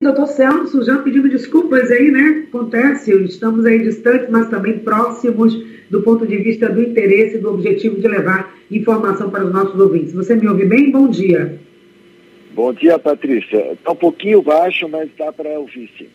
doutor Celso, já pedindo desculpas aí, né? Acontece, estamos aí distantes, mas também próximos do ponto de vista do interesse e do objetivo de levar informação para os nossos ouvintes. Você me ouve bem? Bom dia. Bom dia, Patrícia. Está um pouquinho baixo, mas dá para ouvir sim.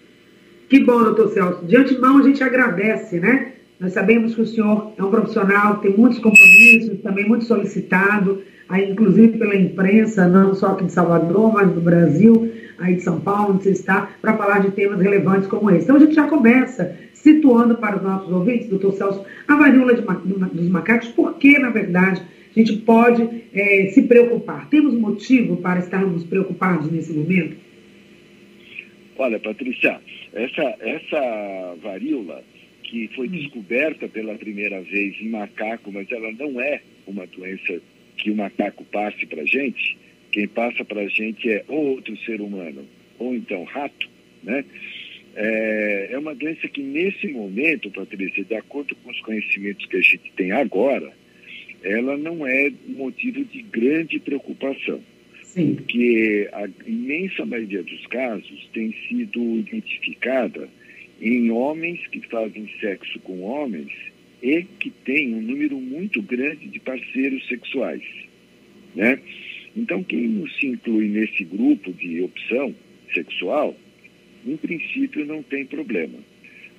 Que bom, doutor Celso. De antemão, a gente agradece, né? Nós sabemos que o senhor é um profissional, tem muitos compromissos, também muito solicitado, aí, inclusive pela imprensa, não só aqui de Salvador, mas do Brasil, aí de São Paulo, onde você está, para falar de temas relevantes como esse. Então, a gente já começa situando para os nossos ouvintes, doutor Celso, a varíola dos macacos, por que, na verdade, a gente pode é, se preocupar? Temos motivo para estarmos preocupados nesse momento? Olha, Patrícia, essa, essa varíola que foi hum. descoberta pela primeira vez em macaco, mas ela não é uma doença que o macaco passe para a gente, quem passa para a gente é outro ser humano, ou então rato, né? É, é uma doença que nesse momento, Patrícia, de acordo com os conhecimentos que a gente tem agora, ela não é motivo de grande preocupação. Sim. Porque a imensa maioria dos casos tem sido identificada em homens que fazem sexo com homens e que têm um número muito grande de parceiros sexuais. Né? Então, quem se inclui nesse grupo de opção sexual, em princípio não tem problema.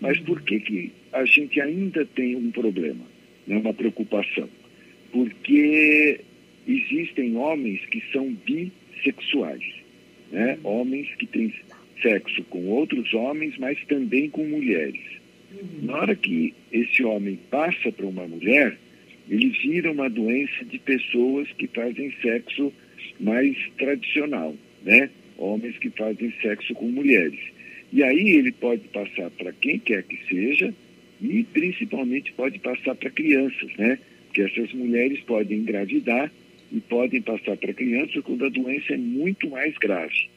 Mas por que, que a gente ainda tem um problema, né? uma preocupação? porque existem homens que são bissexuais, né? homens que têm sexo com outros homens, mas também com mulheres. Uhum. Na hora que esse homem passa para uma mulher, ele vira uma doença de pessoas que fazem sexo mais tradicional, né? Homens que fazem sexo com mulheres. E aí ele pode passar para quem quer que seja e principalmente pode passar para crianças, né? que essas mulheres podem engravidar e podem passar para criança quando a doença é muito mais grave.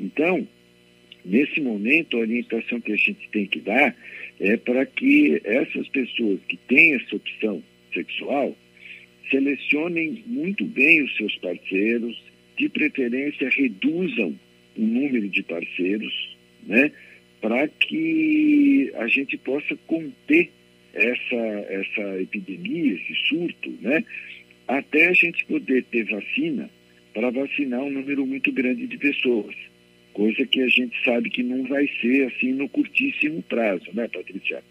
Então, nesse momento, a orientação que a gente tem que dar é para que essas pessoas que têm essa opção sexual selecionem muito bem os seus parceiros, de preferência reduzam o número de parceiros, né, para que a gente possa conter essa, essa epidemia, esse surto, né? Até a gente poder ter vacina para vacinar um número muito grande de pessoas. Coisa que a gente sabe que não vai ser assim no curtíssimo prazo, né, Patrícia?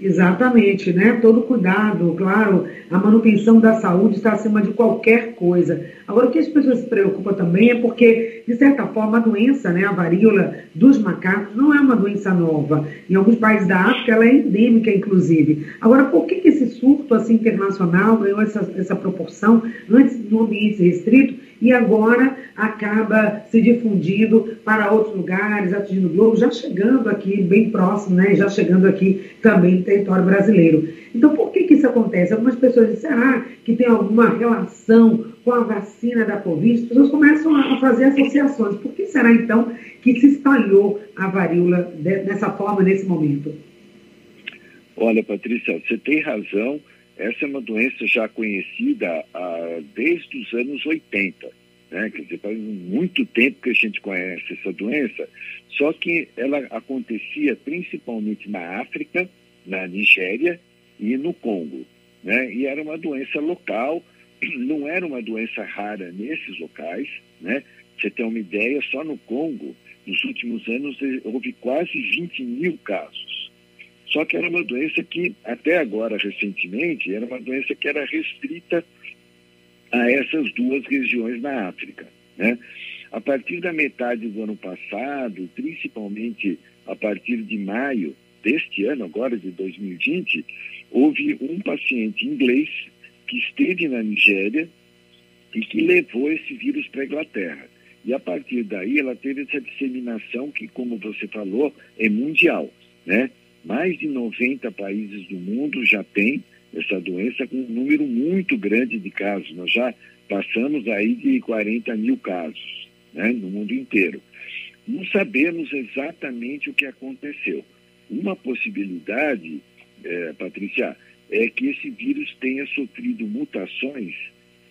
Exatamente, né? Todo cuidado, claro, a manutenção da saúde está acima de qualquer coisa. Agora, o que as pessoas se preocupam também é porque, de certa forma, a doença, né, a varíola dos macacos, não é uma doença nova. Em alguns países da África, ela é endêmica, inclusive. Agora, por que, que esse surto assim, internacional ganhou essa, essa proporção antes no ambiente restrito? E agora acaba se difundindo para outros lugares, atingindo o globo, já chegando aqui bem próximo, né? já chegando aqui também no território brasileiro. Então, por que, que isso acontece? Algumas pessoas dizem, será que tem alguma relação com a vacina da Covid? As pessoas começam a fazer associações. Por que será, então, que se espalhou a varíola dessa forma nesse momento? Olha, Patrícia, você tem razão essa é uma doença já conhecida ah, desde os anos 80. Né? Quer dizer, faz muito tempo que a gente conhece essa doença, só que ela acontecia principalmente na África, na Nigéria e no Congo. Né? E era uma doença local, não era uma doença rara nesses locais. Né? Você tem uma ideia, só no Congo, nos últimos anos, houve quase 20 mil casos. Só que era uma doença que, até agora, recentemente, era uma doença que era restrita a essas duas regiões na África. Né? A partir da metade do ano passado, principalmente a partir de maio deste ano, agora de 2020, houve um paciente inglês que esteve na Nigéria e que levou esse vírus para a Inglaterra. E a partir daí ela teve essa disseminação que, como você falou, é mundial, né? Mais de 90 países do mundo já têm essa doença com um número muito grande de casos. Nós já passamos aí de 40 mil casos né, no mundo inteiro. Não sabemos exatamente o que aconteceu. Uma possibilidade, é, Patrícia, é que esse vírus tenha sofrido mutações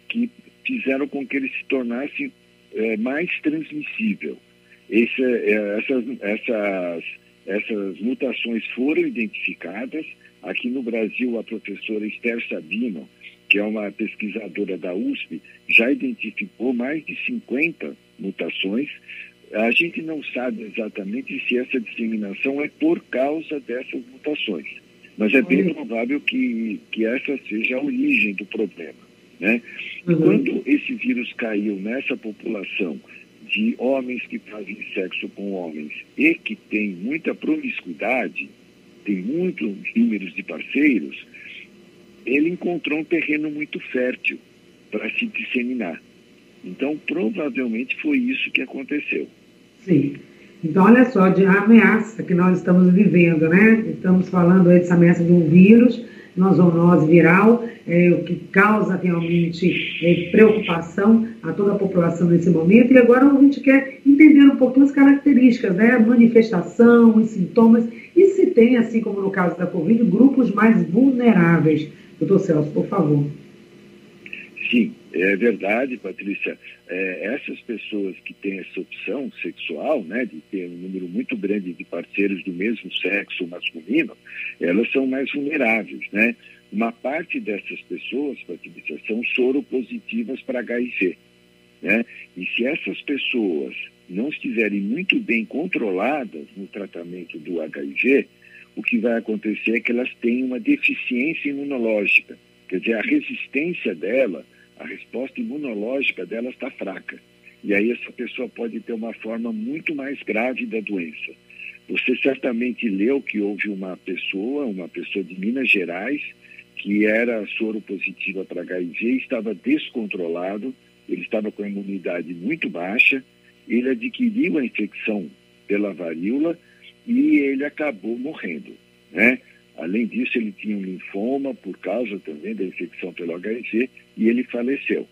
que fizeram com que ele se tornasse é, mais transmissível. esse, é, essas, essas, essas mutações foram identificadas. Aqui no Brasil, a professora Esther Sabino, que é uma pesquisadora da USP, já identificou mais de 50 mutações. A gente não sabe exatamente se essa disseminação é por causa dessas mutações, mas é bem provável que, que essa seja a origem do problema. Né? Uhum. Quando esse vírus caiu nessa população de homens que fazem sexo com homens e que tem muita promiscuidade, tem muitos números de parceiros, ele encontrou um terreno muito fértil para se disseminar. Então, provavelmente foi isso que aconteceu. Sim. Então, olha só, de ameaça que nós estamos vivendo, né? Estamos falando aí dessa ameaça de um vírus, uma zoonose viral, é, o que causa realmente é, preocupação a toda a população nesse momento. E agora a gente quer entender um pouquinho as características, né? Manifestação, os sintomas, e se tem, assim como no caso da Covid, grupos mais vulneráveis. Doutor Celso, por favor. Sim, é verdade, Patrícia. É, essas pessoas que têm essa opção sexual, né, de ter um número muito grande de parceiros do mesmo sexo masculino, elas são mais vulneráveis, né? Uma parte dessas pessoas, Patrícia, são soropositivas para HIV, né? E se essas pessoas não estiverem muito bem controladas no tratamento do HIV, o que vai acontecer é que elas têm uma deficiência imunológica. Quer dizer, a resistência dela a resposta imunológica dela está fraca. E aí essa pessoa pode ter uma forma muito mais grave da doença. Você certamente leu que houve uma pessoa, uma pessoa de Minas Gerais, que era soro positiva para HIV, estava descontrolado, ele estava com a imunidade muito baixa, ele adquiriu a infecção pela varíola e ele acabou morrendo, né? Além disso, ele tinha um linfoma por causa também da infecção pelo HIV e ele faleceu.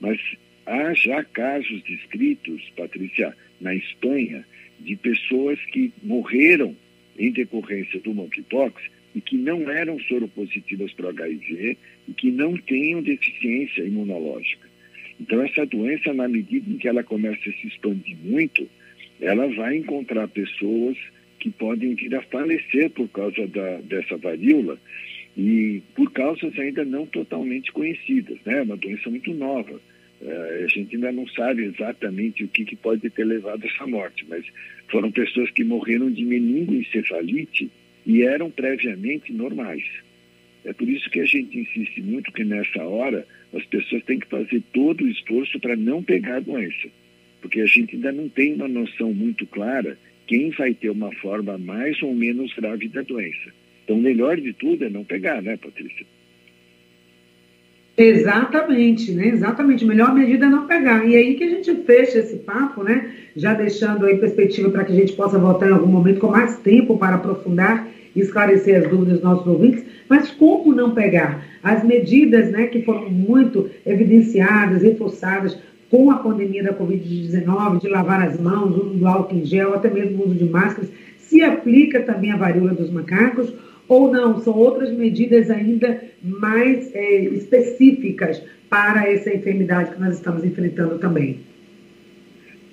Mas há já casos descritos, Patrícia, na Espanha, de pessoas que morreram em decorrência do monkeypox e que não eram soropositivas para o HIV e que não tenham deficiência imunológica. Então, essa doença, na medida em que ela começa a se expandir muito, ela vai encontrar pessoas que podem vir a falecer por causa da, dessa varíola e por causas ainda não totalmente conhecidas, né? É uma doença muito nova. É, a gente ainda não sabe exatamente o que, que pode ter levado a essa morte, mas foram pessoas que morreram de meningoencefalite e eram previamente normais. É por isso que a gente insiste muito que nessa hora as pessoas têm que fazer todo o esforço para não pegar a doença, porque a gente ainda não tem uma noção muito clara quem vai ter uma forma mais ou menos grave da doença. Então, melhor de tudo é não pegar, né, Patrícia? Exatamente, né? Exatamente. A melhor medida é não pegar. E aí que a gente fecha esse papo, né? Já deixando aí perspectiva para que a gente possa voltar em algum momento com mais tempo para aprofundar e esclarecer as dúvidas dos nossos ouvintes. Mas como não pegar? As medidas, né, que foram muito evidenciadas, reforçadas com a pandemia da Covid-19, de lavar as mãos, uso do álcool em gel, até mesmo uso de máscaras, se aplica também a varíola dos macacos ou não? São outras medidas ainda mais é, específicas para essa enfermidade que nós estamos enfrentando também.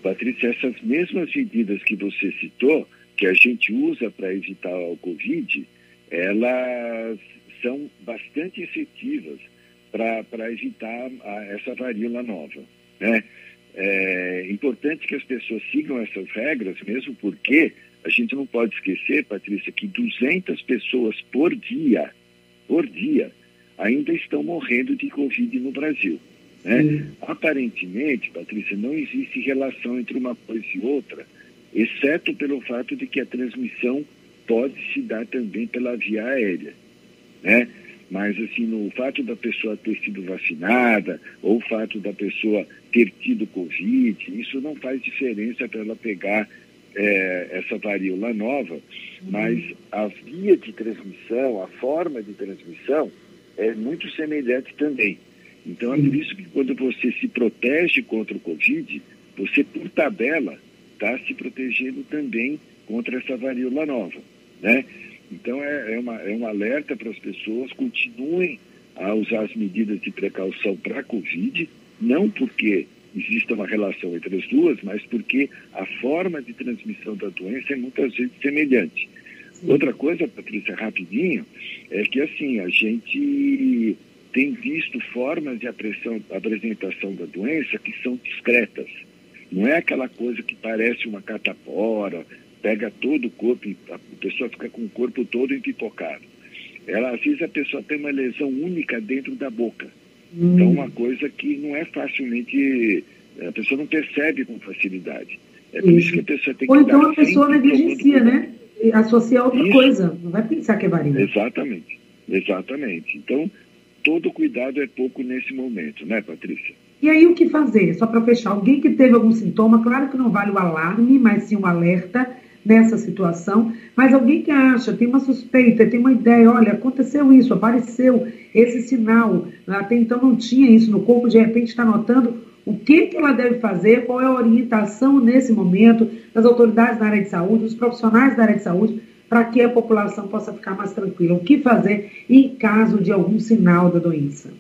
Patrícia, essas mesmas medidas que você citou, que a gente usa para evitar o Covid, elas são bastante efetivas para evitar a, essa varíola nova. Né? É importante que as pessoas sigam essas regras, mesmo porque a gente não pode esquecer, Patrícia, que 200 pessoas por dia, por dia, ainda estão morrendo de Covid no Brasil. Né? Aparentemente, Patrícia, não existe relação entre uma coisa e outra, exceto pelo fato de que a transmissão pode se dar também pela via aérea. Né? Mas, assim, no fato da pessoa ter sido vacinada ou o fato da pessoa ter tido Covid, isso não faz diferença para ela pegar é, essa varíola nova, uhum. mas a via de transmissão, a forma de transmissão é muito semelhante também. Então, é por isso que quando você se protege contra o Covid, você, por tabela, está se protegendo também contra essa varíola nova, né? Então, é, é, uma, é um alerta para as pessoas, continuem a usar as medidas de precaução para a Covid, não porque exista uma relação entre as duas, mas porque a forma de transmissão da doença é muitas vezes semelhante. Outra coisa, Patrícia, rapidinho, é que assim, a gente tem visto formas de apresentação da doença que são discretas. Não é aquela coisa que parece uma catapora, pega todo o corpo e a pessoa fica com o corpo todo empipocado. Ela, às vezes a pessoa tem uma lesão única dentro da boca. Hum. Então, uma coisa que não é facilmente. A pessoa não percebe com facilidade. É por isso, isso que a pessoa tem que Ou então a pessoa negligencia, né? E associa outra isso. coisa. Não vai pensar que é varíola. Exatamente. Exatamente. Então, todo cuidado é pouco nesse momento, né, Patrícia? E aí o que fazer? Só para fechar, alguém que teve algum sintoma, claro que não vale o alarme, mas sim um alerta nessa situação, mas alguém que acha, tem uma suspeita, tem uma ideia, olha, aconteceu isso, apareceu esse sinal, até então não tinha isso no corpo, de repente está notando o que, que ela deve fazer, qual é a orientação nesse momento das autoridades da área de saúde, dos profissionais da área de saúde, para que a população possa ficar mais tranquila. O que fazer em caso de algum sinal da doença?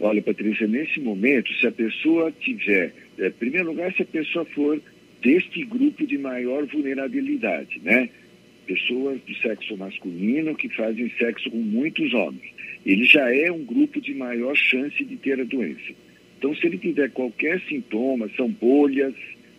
Olha, Patrícia, nesse momento, se a pessoa tiver, é, em primeiro lugar, se a pessoa for deste grupo de maior vulnerabilidade, né? Pessoas do sexo masculino que fazem sexo com muitos homens. Ele já é um grupo de maior chance de ter a doença. Então, se ele tiver qualquer sintoma, são bolhas,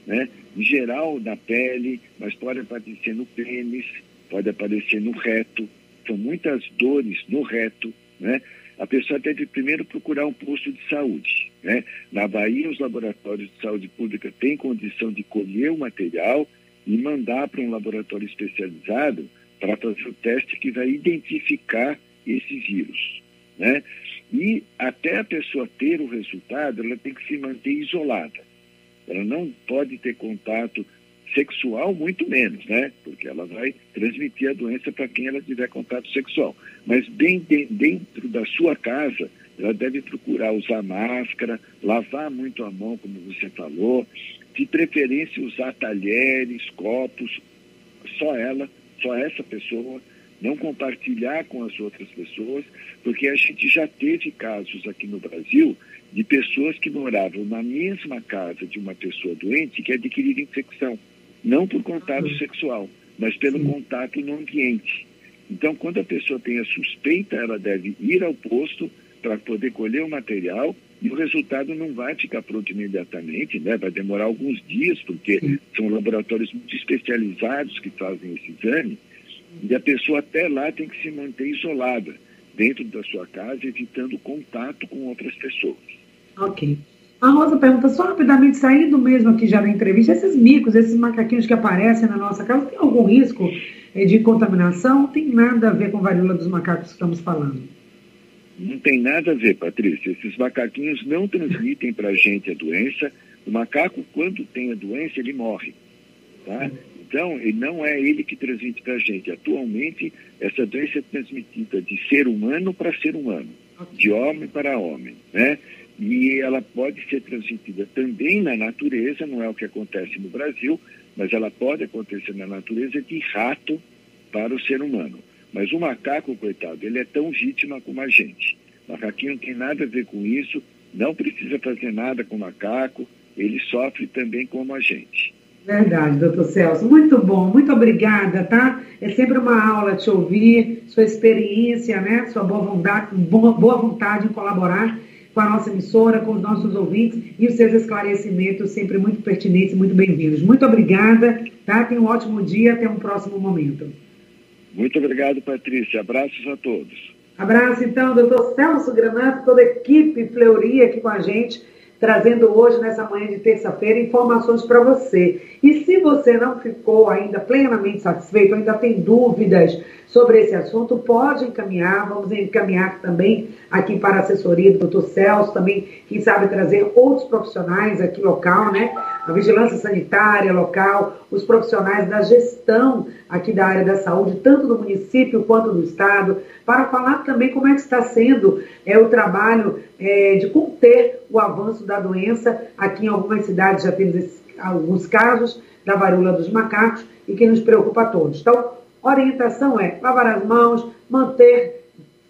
né? em geral na pele, mas pode aparecer no pênis, pode aparecer no reto, são muitas dores no reto, né? A pessoa deve primeiro procurar um posto de saúde, né? Na Bahia, os laboratórios de saúde pública têm condição de colher o material e mandar para um laboratório especializado para fazer o teste que vai identificar esse vírus, né? E até a pessoa ter o resultado, ela tem que se manter isolada. Ela não pode ter contato sexual, muito menos, né? Porque ela vai transmitir a doença para quem ela tiver contato sexual. Mas dentro da sua casa, ela deve procurar usar máscara, lavar muito a mão, como você falou, de preferência usar talheres, copos, só ela, só essa pessoa, não compartilhar com as outras pessoas, porque a gente já teve casos aqui no Brasil de pessoas que moravam na mesma casa de uma pessoa doente que adquiriram infecção, não por contato sexual, mas pelo contato no ambiente. Então, quando a pessoa tem a suspeita, ela deve ir ao posto para poder colher o material e o resultado não vai ficar pronto imediatamente, né? vai demorar alguns dias, porque Sim. são laboratórios muito especializados que fazem esse exame, e a pessoa até lá tem que se manter isolada dentro da sua casa, evitando contato com outras pessoas. Ok. A Rosa pergunta, só rapidamente, saindo mesmo aqui já da entrevista, esses micos, esses macaquinhos que aparecem na nossa casa, tem algum risco eh, de contaminação? Tem nada a ver com a varíola dos macacos que estamos falando? Não tem nada a ver, Patrícia. Esses macaquinhos não transmitem para a gente a doença. O macaco, quando tem a doença, ele morre. Tá? Então, não é ele que transmite para a gente. Atualmente, essa doença é transmitida de ser humano para ser humano, de homem para homem. Né? E ela pode ser transmitida também na natureza, não é o que acontece no Brasil, mas ela pode acontecer na natureza de rato para o ser humano. Mas o macaco, coitado, ele é tão vítima como a gente. O macaquinho não tem nada a ver com isso, não precisa fazer nada com o macaco, ele sofre também como a gente. Verdade, doutor Celso. Muito bom, muito obrigada, tá? É sempre uma aula te ouvir, sua experiência, né? Sua boa vontade, boa, vontade em colaborar com a nossa emissora, com os nossos ouvintes e os seus esclarecimentos sempre muito pertinentes e muito bem-vindos. Muito obrigada, tá? Tenha um ótimo dia, até um próximo momento. Muito obrigado, Patrícia. Abraços a todos. Abraço, então, doutor Celso Granato, toda a equipe Fleury aqui com a gente, trazendo hoje, nessa manhã de terça-feira, informações para você. E se você não ficou ainda plenamente satisfeito, ainda tem dúvidas sobre esse assunto, pode encaminhar, vamos encaminhar também aqui para a assessoria do doutor Celso, também, quem sabe, trazer outros profissionais aqui local, né? A vigilância sanitária local, os profissionais da gestão aqui da área da saúde, tanto do município quanto do estado, para falar também como é que está sendo é, o trabalho é, de conter o avanço da doença. Aqui em algumas cidades já temos esse, alguns casos da varíola dos macacos e que nos preocupa a todos. Então, orientação é lavar as mãos, manter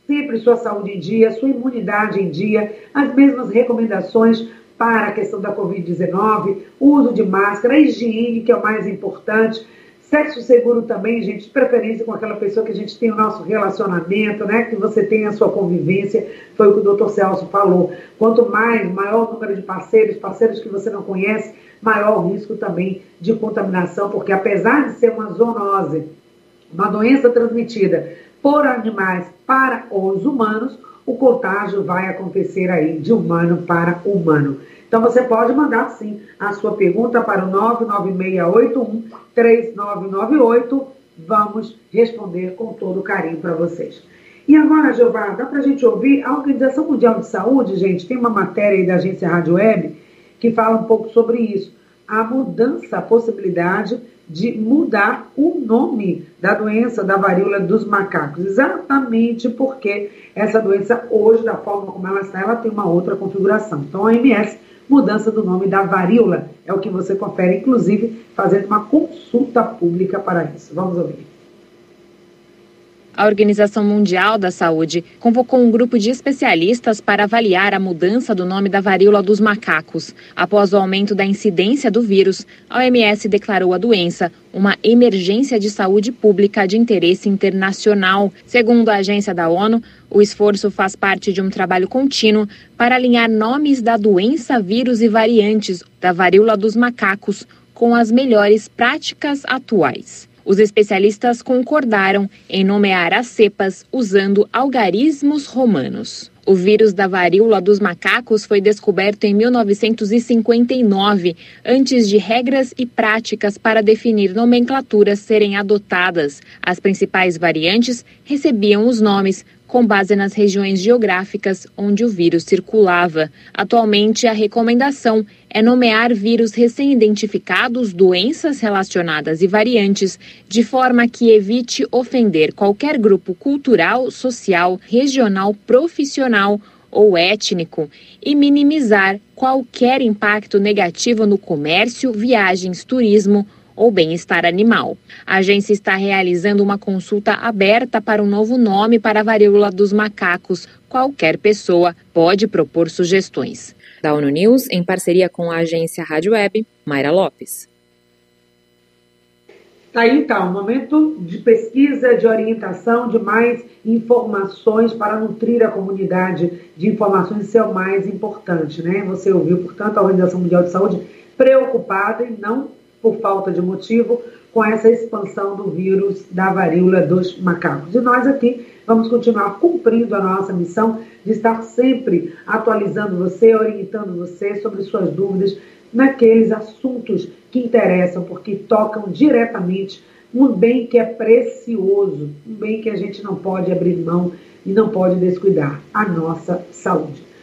sempre sua saúde em dia, sua imunidade em dia, as mesmas recomendações para a questão da Covid-19, uso de máscara, higiene, que é o mais importante. Sexo seguro também, gente, de preferência com aquela pessoa que a gente tem o nosso relacionamento, né? Que você tem a sua convivência, foi o que o doutor Celso falou. Quanto mais, maior número de parceiros, parceiros que você não conhece, maior risco também de contaminação, porque apesar de ser uma zoonose, uma doença transmitida por animais para os humanos, o contágio vai acontecer aí de humano para humano. Então você pode mandar sim a sua pergunta para o 99681 3998. Vamos responder com todo carinho para vocês. E agora, Jeová, dá para a gente ouvir? A Organização Mundial de Saúde, gente, tem uma matéria aí da agência Rádio Web que fala um pouco sobre isso. A mudança, a possibilidade de mudar o nome da doença da varíola dos macacos, exatamente porque essa doença hoje, da forma como ela está, ela tem uma outra configuração. Então, a OMS, mudança do nome da varíola, é o que você confere, inclusive, fazendo uma consulta pública para isso. Vamos ouvir. A Organização Mundial da Saúde convocou um grupo de especialistas para avaliar a mudança do nome da varíola dos macacos. Após o aumento da incidência do vírus, a OMS declarou a doença uma emergência de saúde pública de interesse internacional. Segundo a agência da ONU, o esforço faz parte de um trabalho contínuo para alinhar nomes da doença, vírus e variantes da varíola dos macacos com as melhores práticas atuais. Os especialistas concordaram em nomear as cepas usando algarismos romanos. O vírus da varíola dos macacos foi descoberto em 1959, antes de regras e práticas para definir nomenclaturas serem adotadas. As principais variantes recebiam os nomes com base nas regiões geográficas onde o vírus circulava. Atualmente, a recomendação é nomear vírus recém-identificados, doenças relacionadas e variantes, de forma que evite ofender qualquer grupo cultural, social, regional, profissional ou étnico e minimizar qualquer impacto negativo no comércio, viagens, turismo ou bem-estar animal. A agência está realizando uma consulta aberta para um novo nome para a varíola dos macacos. Qualquer pessoa pode propor sugestões. Da ONU News, em parceria com a agência Rádio Web, Mayra Lopes. Tá aí então, momento de pesquisa, de orientação, de mais informações para nutrir a comunidade de informações, isso é o mais importante, né? Você ouviu, portanto, a Organização Mundial de Saúde preocupada em não por falta de motivo, com essa expansão do vírus da varíola dos macacos. E nós aqui vamos continuar cumprindo a nossa missão de estar sempre atualizando você, orientando você sobre suas dúvidas naqueles assuntos que interessam, porque tocam diretamente um bem que é precioso, um bem que a gente não pode abrir mão e não pode descuidar, a nossa saúde.